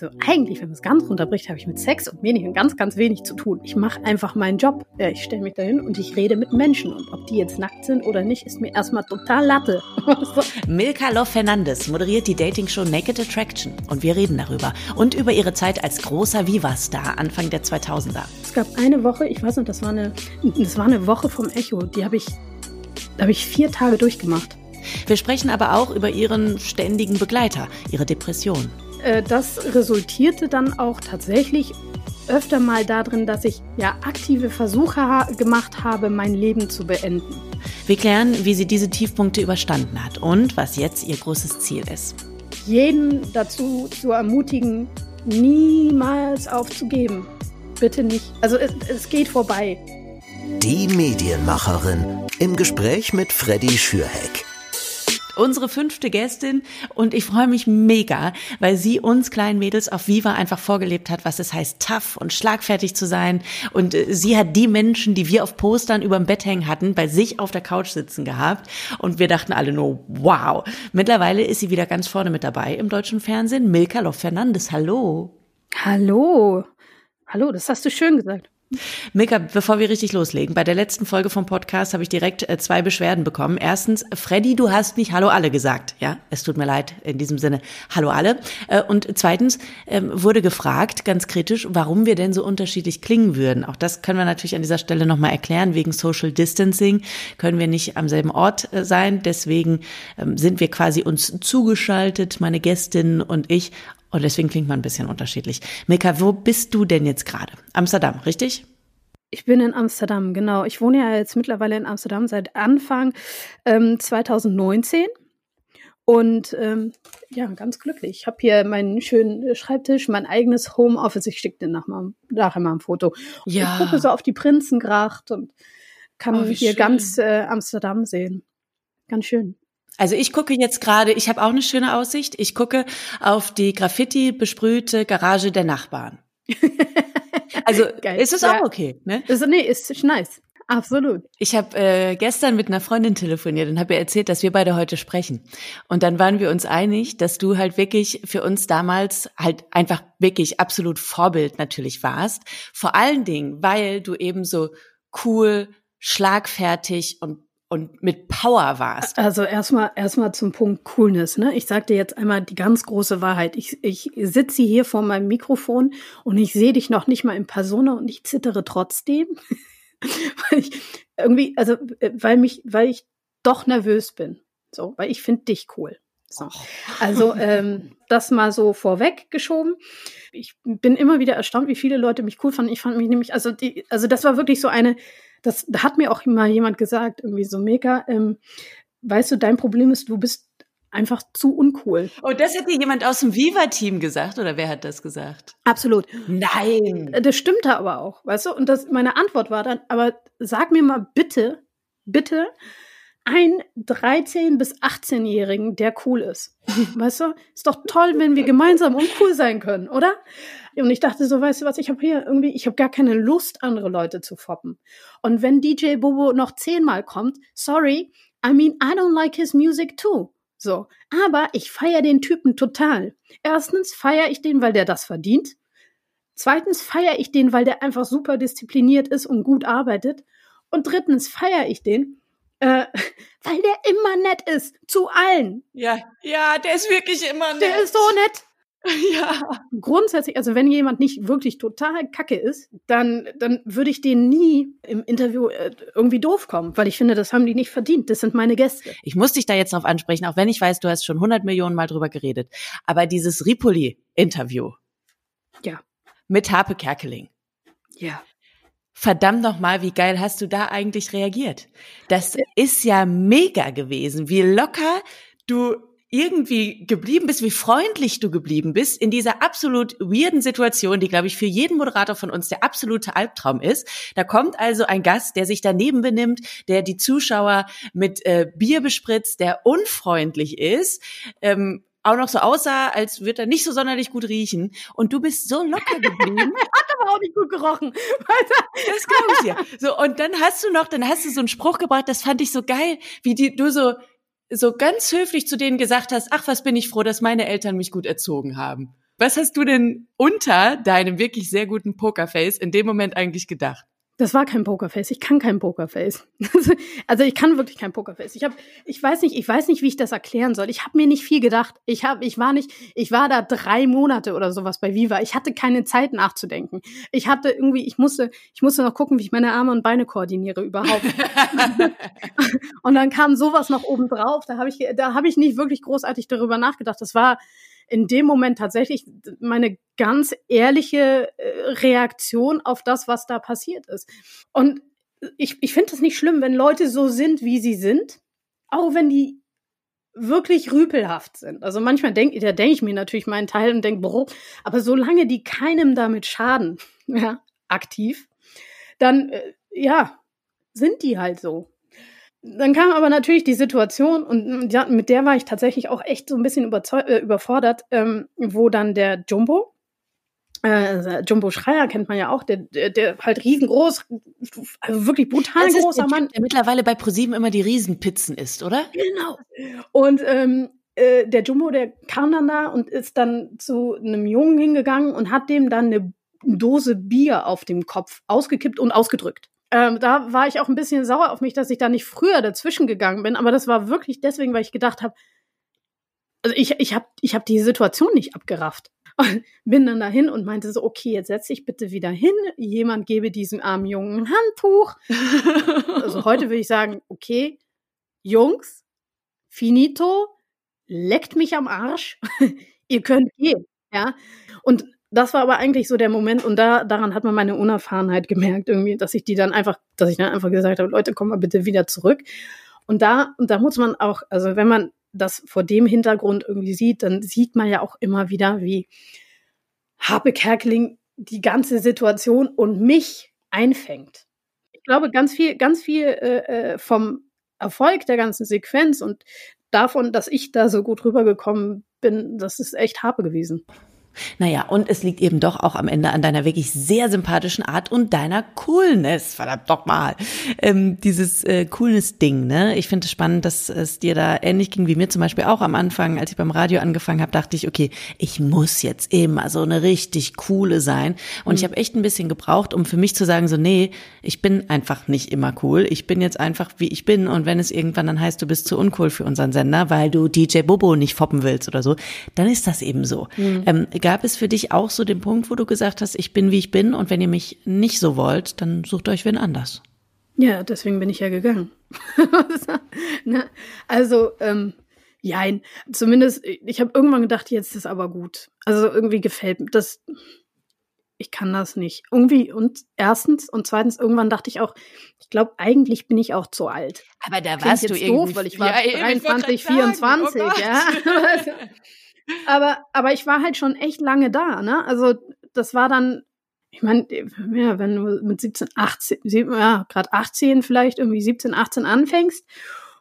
Also eigentlich, wenn man es ganz runterbricht, habe ich mit Sex und Medien ganz, ganz wenig zu tun. Ich mache einfach meinen Job. Ich stelle mich dahin und ich rede mit Menschen. Und ob die jetzt nackt sind oder nicht, ist mir erstmal total Latte. Milka Love Fernandes moderiert die Dating-Show Naked Attraction. Und wir reden darüber. Und über ihre Zeit als großer Viva-Star Anfang der 2000er. Es gab eine Woche, ich weiß nicht, das war eine, das war eine Woche vom Echo. Die habe ich, habe ich vier Tage durchgemacht. Wir sprechen aber auch über ihren ständigen Begleiter, ihre Depression. Äh, das resultierte dann auch tatsächlich öfter mal darin, dass ich ja aktive Versuche ha gemacht habe, mein Leben zu beenden. Wir klären, wie sie diese Tiefpunkte überstanden hat und was jetzt ihr großes Ziel ist. Jeden dazu zu ermutigen, niemals aufzugeben. Bitte nicht. Also es, es geht vorbei. Die Medienmacherin im Gespräch mit Freddy Schürheck unsere fünfte Gästin und ich freue mich mega, weil sie uns kleinen Mädels auf Viva einfach vorgelebt hat, was es heißt, tough und schlagfertig zu sein. Und äh, sie hat die Menschen, die wir auf Postern über dem Bett hängen hatten, bei sich auf der Couch sitzen gehabt. Und wir dachten alle nur, wow. Mittlerweile ist sie wieder ganz vorne mit dabei im deutschen Fernsehen. Milka Loff Fernandes, hallo. Hallo. Hallo, das hast du schön gesagt. Mika, bevor wir richtig loslegen, bei der letzten Folge vom Podcast habe ich direkt äh, zwei Beschwerden bekommen. Erstens, Freddy, du hast nicht Hallo alle gesagt. Ja, es tut mir leid in diesem Sinne. Hallo alle. Äh, und zweitens ähm, wurde gefragt, ganz kritisch, warum wir denn so unterschiedlich klingen würden. Auch das können wir natürlich an dieser Stelle nochmal erklären. Wegen Social Distancing können wir nicht am selben Ort äh, sein. Deswegen ähm, sind wir quasi uns zugeschaltet, meine Gästinnen und ich, und deswegen klingt man ein bisschen unterschiedlich. Milka, wo bist du denn jetzt gerade? Amsterdam, richtig? Ich bin in Amsterdam, genau. Ich wohne ja jetzt mittlerweile in Amsterdam seit Anfang ähm, 2019. Und ähm, ja, ganz glücklich. Ich habe hier meinen schönen Schreibtisch, mein eigenes Homeoffice. Ich schicke dir nachher mal, nachher mal ein Foto. Und ja. Ich gucke so auf die Prinzengracht und kann oh, hier schön. ganz äh, Amsterdam sehen. Ganz schön. Also ich gucke jetzt gerade, ich habe auch eine schöne Aussicht. Ich gucke auf die Graffiti besprühte Garage der Nachbarn. Also Geil. ist es ja. auch okay, ne? Also, nee, ist nice. Absolut. Ich habe äh, gestern mit einer Freundin telefoniert und habe ihr erzählt, dass wir beide heute sprechen. Und dann waren wir uns einig, dass du halt wirklich für uns damals halt einfach wirklich absolut Vorbild natürlich warst. Vor allen Dingen, weil du eben so cool, schlagfertig und und mit Power warst. Also erstmal erstmal zum Punkt Coolness. Ne? Ich sag dir jetzt einmal die ganz große Wahrheit. Ich, ich sitze hier vor meinem Mikrofon und ich sehe dich noch nicht mal in Persona und ich zittere trotzdem. weil ich irgendwie, also weil mich, weil ich doch nervös bin. So, weil ich finde dich cool. So. Also ähm, das mal so vorweg geschoben. Ich bin immer wieder erstaunt, wie viele Leute mich cool fanden. Ich fand mich nämlich, also die, also das war wirklich so eine das hat mir auch mal jemand gesagt, irgendwie so mega, ähm, weißt du, dein Problem ist, du bist einfach zu uncool. Oh, das hat dir jemand aus dem Viva-Team gesagt oder wer hat das gesagt? Absolut. Nein. Das stimmte aber auch, weißt du? Und das, meine Antwort war dann, aber sag mir mal bitte, bitte, ein 13- bis 18-Jährigen, der cool ist. Weißt du? Ist doch toll, wenn wir gemeinsam uncool sein können, oder? Und ich dachte so, weißt du was, ich habe hier irgendwie, ich habe gar keine Lust, andere Leute zu foppen. Und wenn DJ Bobo noch zehnmal kommt, sorry, I mean, I don't like his music too. So. Aber ich feiere den Typen total. Erstens feiere ich den, weil der das verdient. Zweitens feiere ich den, weil der einfach super diszipliniert ist und gut arbeitet. Und drittens feiere ich den, äh, weil der immer nett ist zu allen. Ja, ja, der ist wirklich immer nett. Der ist so nett. Ja. Grundsätzlich, also wenn jemand nicht wirklich total kacke ist, dann, dann würde ich den nie im Interview äh, irgendwie doof kommen, weil ich finde, das haben die nicht verdient. Das sind meine Gäste. Ich muss dich da jetzt drauf ansprechen, auch wenn ich weiß, du hast schon 100 Millionen Mal drüber geredet. Aber dieses Ripoli-Interview. Ja. Mit Harpe Kerkeling. Ja. Verdammt noch mal, wie geil hast du da eigentlich reagiert? Das ist ja mega gewesen, wie locker du irgendwie geblieben bist, wie freundlich du geblieben bist in dieser absolut weirden Situation, die, glaube ich, für jeden Moderator von uns der absolute Albtraum ist. Da kommt also ein Gast, der sich daneben benimmt, der die Zuschauer mit äh, Bier bespritzt, der unfreundlich ist, ähm, auch noch so aussah, als würde er nicht so sonderlich gut riechen. Und du bist so locker geblieben. Hat aber auch nicht gut gerochen. das glaube ich dir. So, und dann hast du noch, dann hast du so einen Spruch gebracht, das fand ich so geil, wie die, du so, so ganz höflich zu denen gesagt hast, ach, was bin ich froh, dass meine Eltern mich gut erzogen haben. Was hast du denn unter deinem wirklich sehr guten Pokerface in dem Moment eigentlich gedacht? Das war kein Pokerface. Ich kann kein Pokerface. also ich kann wirklich kein Pokerface. Ich habe, ich weiß nicht, ich weiß nicht, wie ich das erklären soll. Ich habe mir nicht viel gedacht. Ich habe, ich war nicht, ich war da drei Monate oder sowas bei Viva. Ich hatte keine Zeit nachzudenken. Ich hatte irgendwie, ich musste, ich musste noch gucken, wie ich meine Arme und Beine koordiniere überhaupt. und dann kam sowas noch oben drauf. Da habe ich, da habe ich nicht wirklich großartig darüber nachgedacht. Das war in dem Moment tatsächlich meine ganz ehrliche äh, Reaktion auf das, was da passiert ist. Und ich, ich finde es nicht schlimm, wenn Leute so sind, wie sie sind, auch wenn die wirklich rüpelhaft sind. Also manchmal denke da denke ich mir natürlich meinen Teil und denke, aber solange die keinem damit schaden, ja, aktiv, dann äh, ja, sind die halt so. Dann kam aber natürlich die Situation, und ja, mit der war ich tatsächlich auch echt so ein bisschen äh, überfordert, ähm, wo dann der Jumbo, äh, Jumbo Schreier kennt man ja auch, der, der, der halt riesengroß, also wirklich brutal das großer der Mann. der mittlerweile bei ProSieben immer die Riesenpizzen isst, oder? Genau. Und ähm, äh, der Jumbo, der kam dann da und ist dann zu einem Jungen hingegangen und hat dem dann eine Dose Bier auf dem Kopf ausgekippt und ausgedrückt. Ähm, da war ich auch ein bisschen sauer auf mich, dass ich da nicht früher dazwischen gegangen bin. Aber das war wirklich deswegen, weil ich gedacht habe, also ich, ich habe ich hab die Situation nicht abgerafft. Und bin dann dahin und meinte so, okay, jetzt setz dich bitte wieder hin. Jemand gebe diesem armen Jungen ein Handtuch. also heute würde ich sagen, okay, Jungs, finito, leckt mich am Arsch. Ihr könnt gehen. Ja. Und das war aber eigentlich so der Moment und da daran hat man meine Unerfahrenheit gemerkt irgendwie, dass ich die dann einfach, dass ich dann einfach gesagt habe, Leute, komm mal bitte wieder zurück. Und da und da muss man auch, also wenn man das vor dem Hintergrund irgendwie sieht, dann sieht man ja auch immer wieder, wie Harpe Kerkeling die ganze Situation und mich einfängt. Ich glaube, ganz viel, ganz viel äh, äh vom Erfolg der ganzen Sequenz und davon, dass ich da so gut rübergekommen bin, das ist echt Harpe gewesen. Naja, und es liegt eben doch auch am Ende an deiner wirklich sehr sympathischen Art und deiner Coolness, verdammt doch mal. Ähm, dieses äh, Coolness-Ding, ne? Ich finde es spannend, dass es dir da ähnlich ging wie mir zum Beispiel auch am Anfang, als ich beim Radio angefangen habe, dachte ich, okay, ich muss jetzt immer so eine richtig coole sein. Und mhm. ich habe echt ein bisschen gebraucht, um für mich zu sagen, so, nee, ich bin einfach nicht immer cool. Ich bin jetzt einfach, wie ich bin. Und wenn es irgendwann dann heißt, du bist zu uncool für unseren Sender, weil du DJ Bobo nicht foppen willst oder so, dann ist das eben so. Mhm. Ähm, Gab es für dich auch so den Punkt, wo du gesagt hast, ich bin wie ich bin und wenn ihr mich nicht so wollt, dann sucht euch wen anders? Ja, deswegen bin ich ja gegangen. Ne? also, ähm, jein. Zumindest, ich habe irgendwann gedacht, jetzt ist aber gut. Also irgendwie gefällt mir das. Ich kann das nicht. Irgendwie und erstens und zweitens irgendwann dachte ich auch, ich glaube, eigentlich bin ich auch zu alt. Aber da warst Klingt du jetzt doof, weil ich war ja, 23, 24, oh ja. Aber, aber ich war halt schon echt lange da, ne? Also das war dann, ich meine, ja, wenn du mit 17, 18, ja, gerade 18 vielleicht, irgendwie 17, 18 anfängst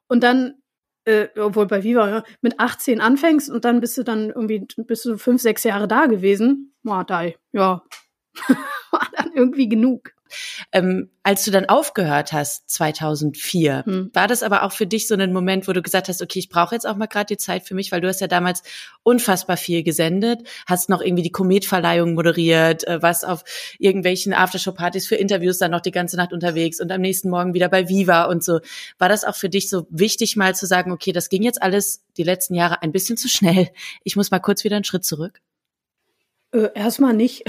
und dann, äh, obwohl bei Viva, ja, mit 18 anfängst und dann bist du dann irgendwie, bist du fünf, sechs Jahre da gewesen, war da, ja, war dann irgendwie genug. Ähm, als du dann aufgehört hast, 2004, hm. war das aber auch für dich so ein Moment, wo du gesagt hast, okay, ich brauche jetzt auch mal gerade die Zeit für mich, weil du hast ja damals unfassbar viel gesendet, hast noch irgendwie die Kometverleihung moderiert, äh, warst auf irgendwelchen Aftershow-Partys für Interviews dann noch die ganze Nacht unterwegs und am nächsten Morgen wieder bei Viva und so. War das auch für dich so wichtig, mal zu sagen, okay, das ging jetzt alles die letzten Jahre ein bisschen zu schnell. Ich muss mal kurz wieder einen Schritt zurück? Äh, erstmal nicht.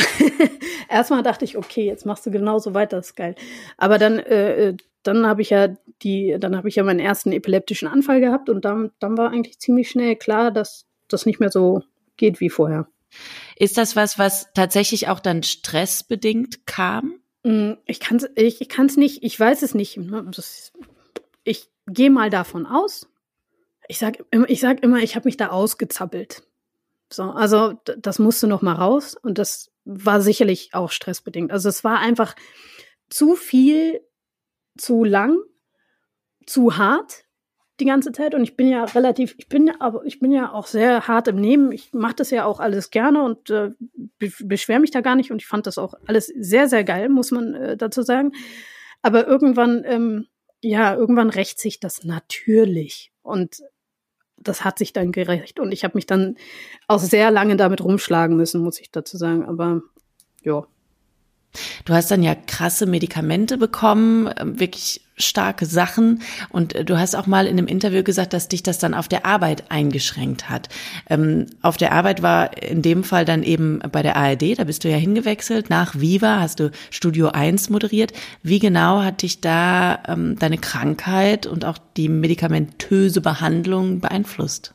erstmal dachte ich, okay, jetzt machst du genauso weiter, das ist geil. Aber dann, äh, äh dann habe ich ja die, dann habe ich ja meinen ersten epileptischen Anfall gehabt und dann, dann war eigentlich ziemlich schnell klar, dass das nicht mehr so geht wie vorher. Ist das was, was tatsächlich auch dann stressbedingt kam? Mm, ich kann es ich, ich kann's nicht, ich weiß es nicht. Ne? Ich gehe mal davon aus. Ich sag, ich sag immer, ich habe mich da ausgezappelt. So, also das musste noch mal raus und das war sicherlich auch stressbedingt. Also es war einfach zu viel, zu lang, zu hart die ganze Zeit und ich bin ja relativ, ich bin aber ich bin ja auch sehr hart im Nehmen. Ich mache das ja auch alles gerne und äh, be beschwere mich da gar nicht und ich fand das auch alles sehr sehr geil, muss man äh, dazu sagen. Aber irgendwann ähm, ja, irgendwann rächt sich das natürlich und das hat sich dann gerecht. Und ich habe mich dann auch sehr lange damit rumschlagen müssen, muss ich dazu sagen. Aber ja. Du hast dann ja krasse Medikamente bekommen, ähm, wirklich starke Sachen. Und äh, du hast auch mal in einem Interview gesagt, dass dich das dann auf der Arbeit eingeschränkt hat. Ähm, auf der Arbeit war in dem Fall dann eben bei der ARD, da bist du ja hingewechselt. Nach Viva hast du Studio 1 moderiert. Wie genau hat dich da ähm, deine Krankheit und auch die medikamentöse Behandlung beeinflusst?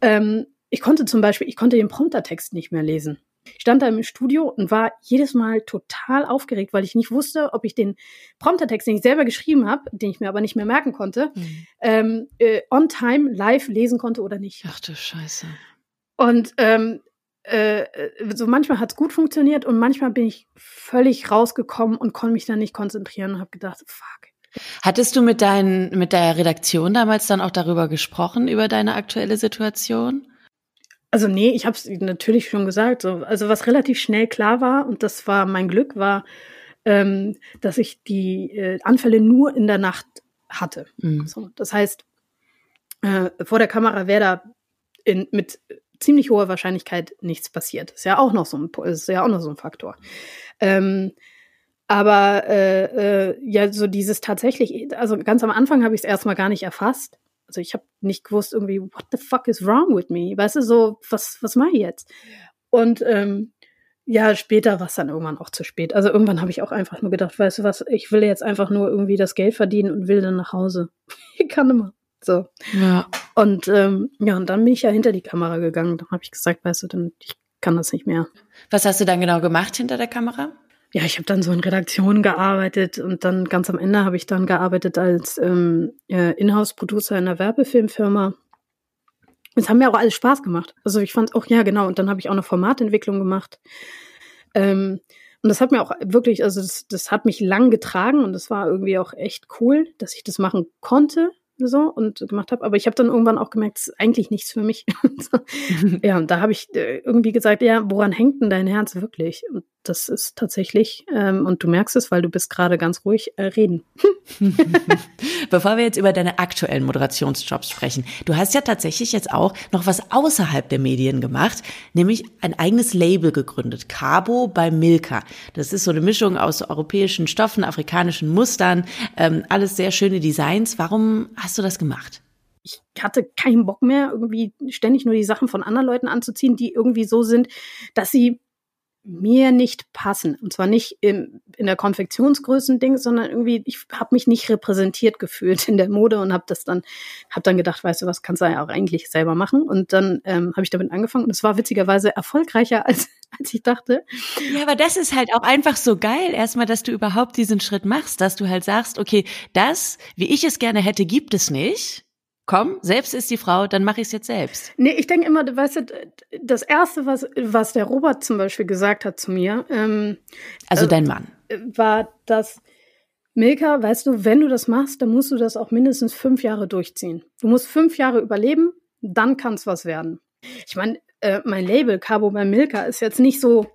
Ähm, ich konnte zum Beispiel, ich konnte den Promptertext nicht mehr lesen. Ich stand da im Studio und war jedes Mal total aufgeregt, weil ich nicht wusste, ob ich den Promptertext, den ich selber geschrieben habe, den ich mir aber nicht mehr merken konnte, mhm. ähm, äh, on time live lesen konnte oder nicht. Ach du Scheiße. Und ähm, äh, so manchmal hat es gut funktioniert und manchmal bin ich völlig rausgekommen und konnte mich dann nicht konzentrieren und habe gedacht, fuck. Hattest du mit deinen, mit der Redaktion damals dann auch darüber gesprochen, über deine aktuelle Situation? Also nee, ich habe es natürlich schon gesagt. So. Also was relativ schnell klar war, und das war mein Glück, war, ähm, dass ich die äh, Anfälle nur in der Nacht hatte. Mhm. So, das heißt, äh, vor der Kamera wäre da in, mit ziemlich hoher Wahrscheinlichkeit nichts passiert. Ist ja auch noch so ein, ist ja auch noch so ein Faktor. Ähm, aber äh, äh, ja, so dieses tatsächlich, also ganz am Anfang habe ich es erstmal gar nicht erfasst. Also ich habe nicht gewusst irgendwie, what the fuck is wrong with me? Weißt du, so, was, was mache ich jetzt? Und ähm, ja, später war es dann irgendwann auch zu spät. Also irgendwann habe ich auch einfach nur gedacht, weißt du was, ich will jetzt einfach nur irgendwie das Geld verdienen und will dann nach Hause. ich kann immer. So. Ja. Und ähm, ja, und dann bin ich ja hinter die Kamera gegangen. Dann habe ich gesagt, weißt du, dann ich kann das nicht mehr. Was hast du dann genau gemacht hinter der Kamera? Ja, ich habe dann so in Redaktionen gearbeitet und dann ganz am Ende habe ich dann gearbeitet als ähm, äh, Inhouse-Producer in einer Werbefilmfirma. Es haben mir auch alles Spaß gemacht. Also ich fand auch, ja genau, und dann habe ich auch eine Formatentwicklung gemacht. Ähm, und das hat mir auch wirklich, also das, das hat mich lang getragen und das war irgendwie auch echt cool, dass ich das machen konnte so und gemacht habe. Aber ich habe dann irgendwann auch gemerkt, es ist eigentlich nichts für mich. ja, und da habe ich äh, irgendwie gesagt, ja, woran hängt denn dein Herz wirklich? Und das ist tatsächlich, ähm, und du merkst es, weil du bist gerade ganz ruhig, äh, reden. Bevor wir jetzt über deine aktuellen Moderationsjobs sprechen, du hast ja tatsächlich jetzt auch noch was außerhalb der Medien gemacht, nämlich ein eigenes Label gegründet, Cabo bei Milka. Das ist so eine Mischung aus europäischen Stoffen, afrikanischen Mustern, ähm, alles sehr schöne Designs. Warum hast du das gemacht? ich hatte keinen Bock mehr, irgendwie ständig nur die Sachen von anderen Leuten anzuziehen, die irgendwie so sind, dass sie mir nicht passen. Und zwar nicht im, in der Konfektionsgrößen-Ding, sondern irgendwie, ich habe mich nicht repräsentiert gefühlt in der Mode und habe das dann, habe dann gedacht, weißt du was, kannst du ja auch eigentlich selber machen. Und dann ähm, habe ich damit angefangen und es war witzigerweise erfolgreicher, als, als ich dachte. Ja, aber das ist halt auch einfach so geil, erstmal, dass du überhaupt diesen Schritt machst, dass du halt sagst, okay, das, wie ich es gerne hätte, gibt es nicht komm, selbst ist die Frau, dann mache ich es jetzt selbst. Nee, ich denke immer, weißt du, das Erste, was, was der Robert zum Beispiel gesagt hat zu mir, ähm, also dein Mann, äh, war, dass Milka, weißt du, wenn du das machst, dann musst du das auch mindestens fünf Jahre durchziehen. Du musst fünf Jahre überleben, dann kann es was werden. Ich meine, äh, mein Label Cabo bei Milka ist jetzt nicht so,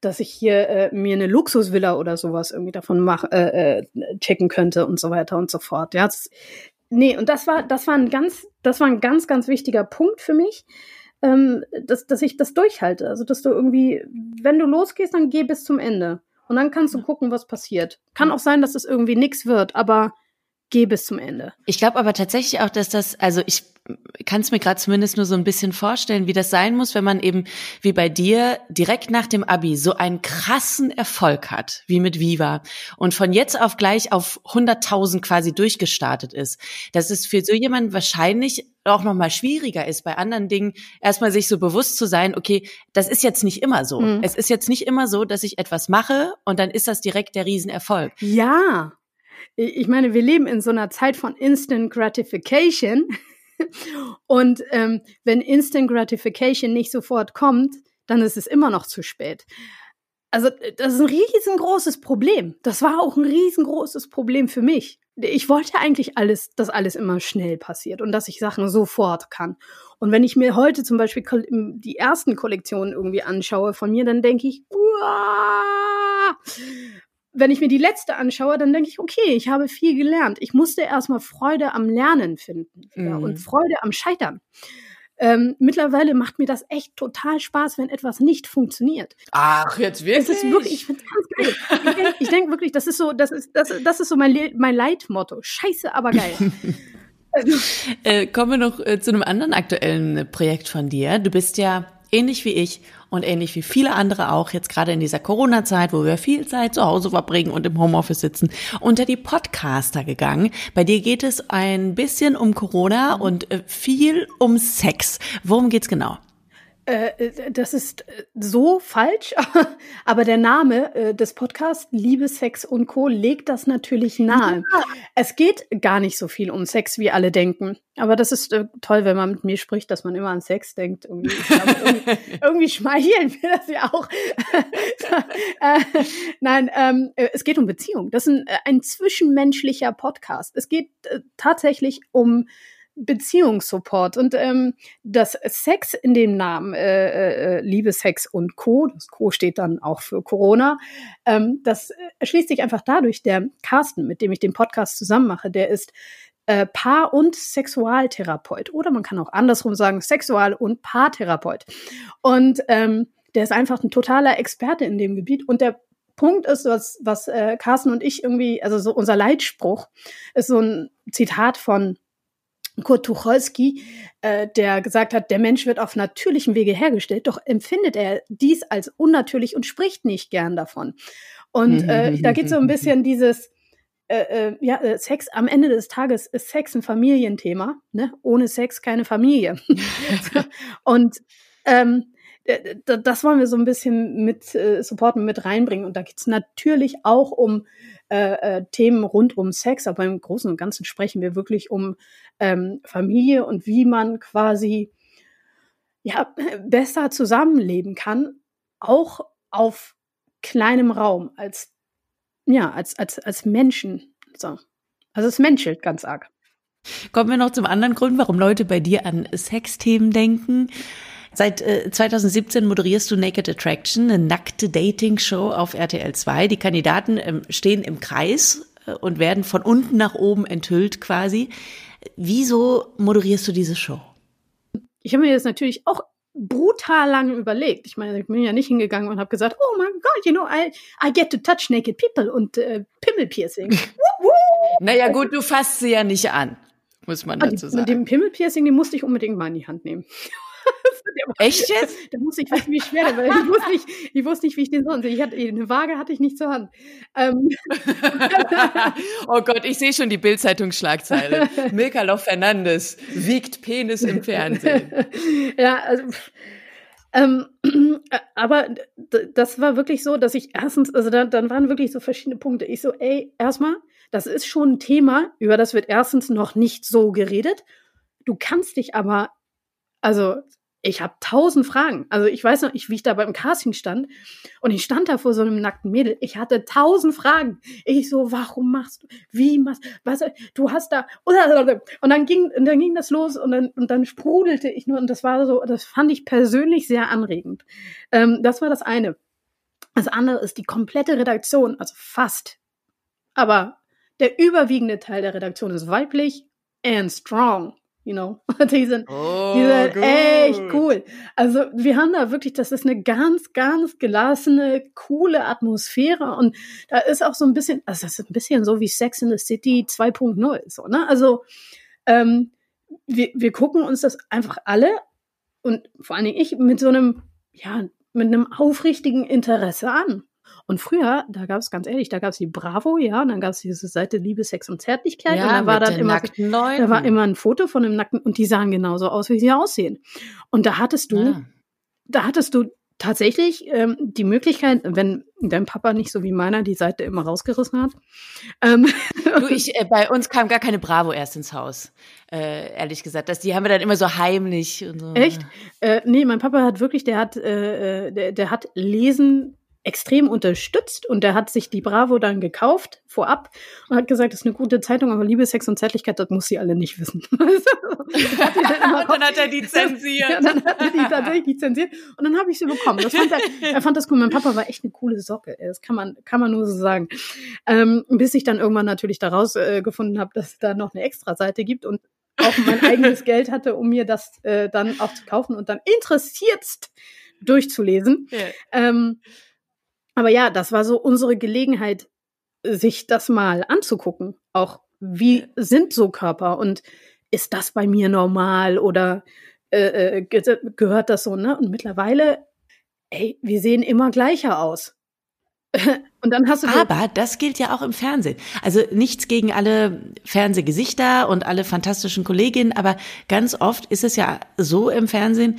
dass ich hier äh, mir eine Luxusvilla oder sowas irgendwie davon mach, äh, äh, checken könnte und so weiter und so fort. Ja, nee, und das war, das war ein ganz, das war ein ganz, ganz wichtiger Punkt für mich, ähm, dass, dass ich das durchhalte. Also, dass du irgendwie, wenn du losgehst, dann geh bis zum Ende. Und dann kannst du gucken, was passiert. Kann auch sein, dass es irgendwie nichts wird, aber geh bis zum Ende. Ich glaube aber tatsächlich auch, dass das, also ich kann es mir gerade zumindest nur so ein bisschen vorstellen, wie das sein muss, wenn man eben wie bei dir direkt nach dem Abi so einen krassen Erfolg hat, wie mit Viva und von jetzt auf gleich auf 100.000 quasi durchgestartet ist. Dass es für so jemanden wahrscheinlich auch noch mal schwieriger ist, bei anderen Dingen erstmal sich so bewusst zu sein, okay, das ist jetzt nicht immer so. Mhm. Es ist jetzt nicht immer so, dass ich etwas mache und dann ist das direkt der Riesenerfolg. Ja, ich meine, wir leben in so einer Zeit von Instant Gratification. Und ähm, wenn Instant Gratification nicht sofort kommt, dann ist es immer noch zu spät. Also das ist ein riesengroßes Problem. Das war auch ein riesengroßes Problem für mich. Ich wollte eigentlich alles, dass alles immer schnell passiert und dass ich Sachen sofort kann. Und wenn ich mir heute zum Beispiel die ersten Kollektionen irgendwie anschaue von mir, dann denke ich, Uah! Wenn ich mir die letzte anschaue, dann denke ich, okay, ich habe viel gelernt. Ich musste erstmal Freude am Lernen finden ja, mhm. und Freude am Scheitern. Ähm, mittlerweile macht mir das echt total Spaß, wenn etwas nicht funktioniert. Ach, jetzt wirklich? Es ist wirklich, ich finde ganz geil. Ich denke denk wirklich, das ist so, das ist, das, das ist so mein, mein Leitmotto. Scheiße, aber geil. Also. Äh, kommen wir noch äh, zu einem anderen aktuellen Projekt von dir. Du bist ja ähnlich wie ich und ähnlich wie viele andere auch, jetzt gerade in dieser Corona-Zeit, wo wir viel Zeit zu Hause verbringen und im Homeoffice sitzen, unter die Podcaster gegangen. Bei dir geht es ein bisschen um Corona und äh, viel um Sex. Worum geht's genau? Äh, äh, das ist äh, so falsch, aber der Name des Podcasts Liebe, Sex und Co. legt das natürlich nahe. Ja. Es geht gar nicht so viel um Sex, wie alle denken. Aber das ist toll, wenn man mit mir spricht, dass man immer an Sex denkt. Irgendwie, irgendwie, irgendwie schmeicheln wir das ja auch. nein, ähm, es geht um Beziehung. Das ist ein, ein zwischenmenschlicher Podcast. Es geht tatsächlich um Beziehungssupport. Und ähm, das Sex in dem Namen äh, äh, Liebe, Sex und Co., das Co steht dann auch für Corona, ähm, das erschließt sich einfach dadurch, der Carsten, mit dem ich den Podcast zusammen mache, der ist äh, Paar- und Sexualtherapeut. Oder man kann auch andersrum sagen, Sexual- und Paartherapeut. Und ähm, der ist einfach ein totaler Experte in dem Gebiet. Und der Punkt ist, was, was äh, Carsten und ich irgendwie, also so unser Leitspruch, ist so ein Zitat von Kurt Tucholsky, äh, der gesagt hat, der Mensch wird auf natürlichem Wege hergestellt, doch empfindet er dies als unnatürlich und spricht nicht gern davon. Und äh, da geht so ein bisschen dieses, äh, äh, ja, äh, Sex am Ende des Tages ist Sex ein Familienthema, ne? Ohne Sex keine Familie. und ähm, das wollen wir so ein bisschen mit äh, supporten, mit reinbringen. Und da geht's natürlich auch um äh, äh, Themen rund um Sex, aber im Großen und Ganzen sprechen wir wirklich um ähm, Familie und wie man quasi ja besser zusammenleben kann, auch auf kleinem Raum als ja als als als Menschen. So. Also es menschelt ganz arg. Kommen wir noch zum anderen Grund, warum Leute bei dir an Sexthemen denken. Seit äh, 2017 moderierst du Naked Attraction, eine nackte Dating-Show auf RTL 2. Die Kandidaten ähm, stehen im Kreis äh, und werden von unten nach oben enthüllt quasi. Wieso moderierst du diese Show? Ich habe mir das natürlich auch brutal lange überlegt. Ich meine, ich bin ja nicht hingegangen und habe gesagt, oh mein Gott, you know, I, I get to touch naked people und äh, Pimmelpiercing. naja gut, du fasst sie ja nicht an, muss man ah, dazu sagen. Und den Pimmelpiercing, den musste ich unbedingt mal in die Hand nehmen. Echt jetzt? Da musste ich wissen, wie schwer weil ich wusste nicht, ich wusste nicht, wie ich den sonst. Ich hatte eine Waage hatte ich nicht zur Hand. Ähm. oh Gott, ich sehe schon die Bildzeitungsschlagzeile. Milka Lof Fernandes wiegt Penis im Fernsehen. ja, also ähm, aber das war wirklich so, dass ich erstens, also dann, dann waren wirklich so verschiedene Punkte. Ich so, ey, erstmal, das ist schon ein Thema, über das wird erstens noch nicht so geredet. Du kannst dich aber, also ich habe tausend Fragen. Also ich weiß noch, ich, wie ich da beim Casting stand und ich stand da vor so einem nackten Mädel. Ich hatte tausend Fragen. Ich so, warum machst du? Wie machst? Was? Du hast da und dann ging und dann ging das los und dann und dann sprudelte ich nur und das war so, das fand ich persönlich sehr anregend. Ähm, das war das eine. Das andere ist die komplette Redaktion, also fast, aber der überwiegende Teil der Redaktion ist weiblich and strong you know. die sind, oh, die sind echt cool. Also wir haben da wirklich, das ist eine ganz, ganz gelassene, coole Atmosphäre und da ist auch so ein bisschen, also das ist ein bisschen so wie Sex in the City 2.0, so, ne? Also ähm, wir, wir gucken uns das einfach alle und vor allen Dingen ich mit so einem, ja, mit einem aufrichtigen Interesse an. Und früher, da gab es ganz ehrlich, da gab es die Bravo, ja, und dann gab es diese Seite Liebe, Sex und Zärtlichkeit. Ja, und da war dann immer, da war immer ein Foto von einem nackten, und die sahen genauso aus, wie sie aussehen. Und da hattest du, ja. da hattest du tatsächlich ähm, die Möglichkeit, wenn dein Papa nicht so wie meiner die Seite immer rausgerissen hat. Ähm, du, ich, äh, bei uns kam gar keine Bravo erst ins Haus, äh, ehrlich gesagt. Das, die haben wir dann immer so heimlich und so. Echt? Äh, nee, mein Papa hat wirklich, der hat, äh, äh der, der hat Lesen extrem unterstützt und der hat sich die Bravo dann gekauft vorab und hat gesagt, das ist eine gute Zeitung, aber Liebe, Sex und Zärtlichkeit, das muss sie alle nicht wissen. und dann hat er die zensiert. Ja, dann hat er die tatsächlich zensiert und dann habe ich sie bekommen. Das fand er, er fand das cool. Mein Papa war echt eine coole Socke. Das kann man, kann man nur so sagen. Ähm, bis ich dann irgendwann natürlich daraus äh, gefunden habe, dass es da noch eine Extra-Seite gibt und auch mein eigenes Geld hatte, um mir das äh, dann auch zu kaufen und dann interessiert's durchzulesen. Ja. Ähm, aber ja, das war so unsere Gelegenheit, sich das mal anzugucken. Auch wie sind so Körper und ist das bei mir normal oder äh, äh ge gehört das so, ne? Und mittlerweile, ey, wir sehen immer gleicher aus. Und dann hast du Aber das gilt ja auch im Fernsehen. Also nichts gegen alle Fernsehgesichter und alle fantastischen Kolleginnen, aber ganz oft ist es ja so im Fernsehen,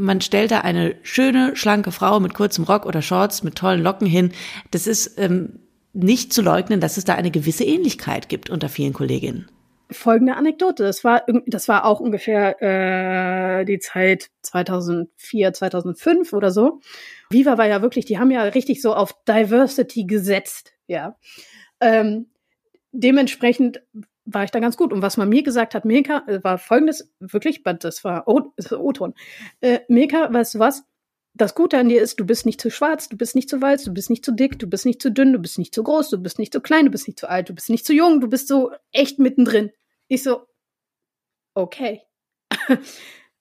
man stellt da eine schöne, schlanke Frau mit kurzem Rock oder Shorts mit tollen Locken hin. Das ist ähm, nicht zu leugnen, dass es da eine gewisse Ähnlichkeit gibt unter vielen Kolleginnen. Folgende Anekdote. Das war, das war auch ungefähr äh, die Zeit 2004, 2005 oder so. Viva war ja wirklich, die haben ja richtig so auf Diversity gesetzt, ja. Ähm, dementsprechend war ich da ganz gut. Und was man mir gesagt hat, Milka, äh, war folgendes, wirklich, das war O-Ton. Äh, Milka, weißt du was? Das Gute an dir ist, du bist nicht zu schwarz, du bist nicht zu weiß, du bist nicht zu dick, du bist nicht zu dünn, du bist nicht zu groß, du bist nicht zu klein, du bist nicht zu alt, du bist nicht zu jung, du bist so echt mittendrin. Ich so, okay.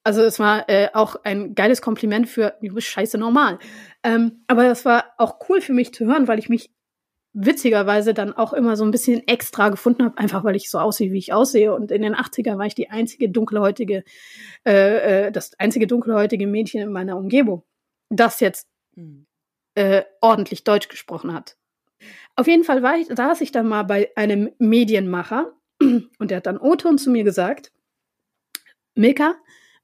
also es war äh, auch ein geiles Kompliment für, du bist scheiße normal. Ähm, aber das war auch cool für mich zu hören, weil ich mich witzigerweise dann auch immer so ein bisschen extra gefunden habe, einfach weil ich so aussehe, wie ich aussehe. Und in den 80er war ich die einzige dunkelhäutige, äh, äh, das einzige dunkelhäutige Mädchen in meiner Umgebung, das jetzt hm. äh, ordentlich Deutsch gesprochen hat. Auf jeden Fall war ich, saß ich dann mal bei einem Medienmacher und der hat dann O-Ton zu mir gesagt, Milka,